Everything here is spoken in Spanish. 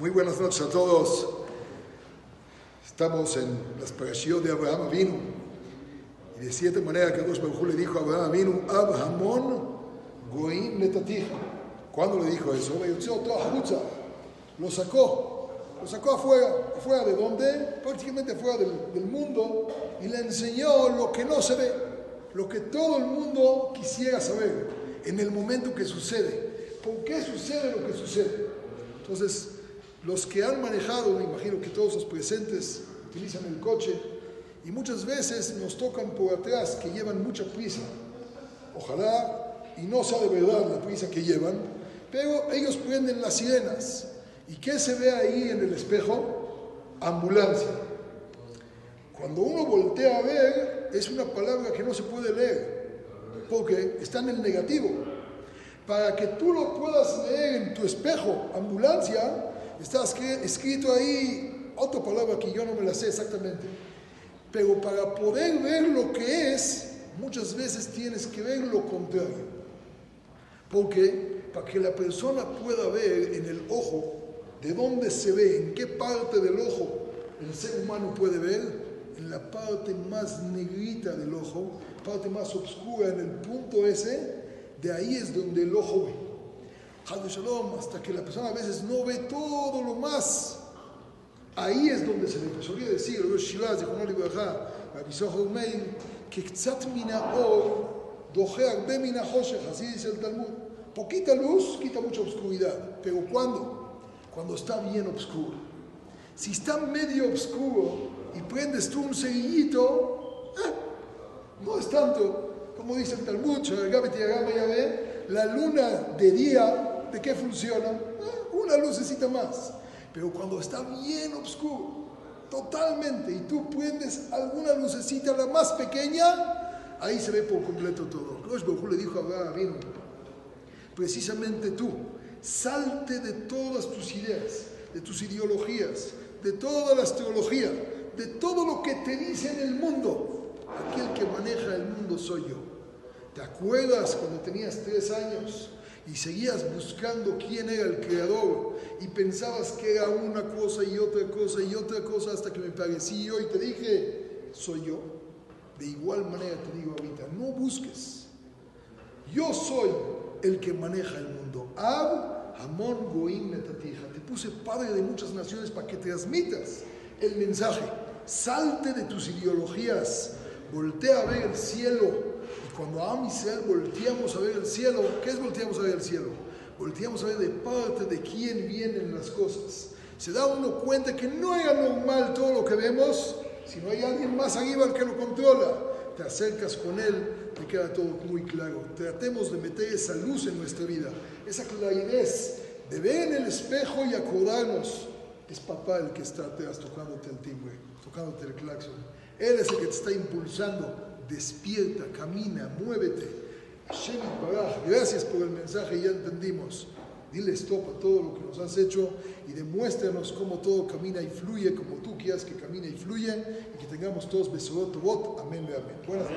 Muy buenas noches a todos. Estamos en las parashiot de Abraham Avinu. Y de cierta manera que Dios le dijo a Abraham Avinu, Abrahamón goim netatija. ¿Cuándo le dijo eso? Lo sacó. Lo sacó afuera. ¿Afuera de dónde? Prácticamente afuera del, del mundo. Y le enseñó lo que no se ve. Lo que todo el mundo quisiera saber en el momento que sucede. ¿Por qué sucede lo que sucede? Entonces, los que han manejado, me imagino que todos los presentes utilizan el coche y muchas veces nos tocan por atrás que llevan mucha prisa. Ojalá y no sea de verdad la prisa que llevan, pero ellos prenden las sirenas. ¿Y qué se ve ahí en el espejo? Ambulancia. Cuando uno voltea a ver, es una palabra que no se puede leer, porque está en el negativo. Para que tú lo puedas leer en tu espejo, ambulancia, está escrito ahí otra palabra que yo no me la sé exactamente. Pero para poder ver lo que es, muchas veces tienes que ver lo contrario. Porque para que la persona pueda ver en el ojo de dónde se ve, en qué parte del ojo el ser humano puede ver, en la parte más negrita del ojo, parte más oscura, en el punto ese, de ahí es donde el ojo ve. Shalom, hasta que la persona a veces no ve todo lo más. Ahí es donde se le solía decir, Shilaz, que Ktzat mina or, doje mina hoshech, así dice el Talmud. Poquita luz quita mucha oscuridad, pero ¿cuándo? Cuando está bien oscuro. Si está medio oscuro y prendes tú un cerillito, eh, no es tanto, como dice el Talmud, la luna de día ¿De qué funciona? Eh, una lucecita más. Pero cuando está bien oscuro, totalmente, y tú prendes alguna lucecita, la más pequeña, ahí se ve por completo todo. Rosh le dijo a Abraham, precisamente tú, salte de todas tus ideas, de tus ideologías, de toda la astrología, de todo lo que te dice en el mundo. Aquel que maneja el mundo soy yo. ¿Te acuerdas cuando tenías tres años? Y seguías buscando quién era el creador y pensabas que era una cosa y otra cosa y otra cosa hasta que me parecí yo y te dije, soy yo. De igual manera te digo ahorita, no busques. Yo soy el que maneja el mundo. Ab, Amon, Goim, Netatija. Te puse padre de muchas naciones para que transmitas el mensaje. Salte de tus ideologías. Voltea a ver el cielo y cuando a Israel volteamos a ver el cielo, ¿qué es volteamos a ver el cielo? Volteamos a ver de parte de quién vienen las cosas. Se da uno cuenta que no era normal todo lo que vemos, sino hay alguien más arriba que lo controla. Te acercas con él, te queda todo muy claro. Tratemos de meter esa luz en nuestra vida, esa claridad de ver en el espejo y acordarnos. Es papá el que está atrás tocándote el timbre, tocándote el claxon. Él es el que te está impulsando despierta, camina, muévete. Gracias por el mensaje, ya entendimos. Dile stop a todo lo que nos has hecho y demuéstranos cómo todo camina y fluye como tú quieras que camine y fluye y que tengamos todos besorot. Amén, amén. Buenas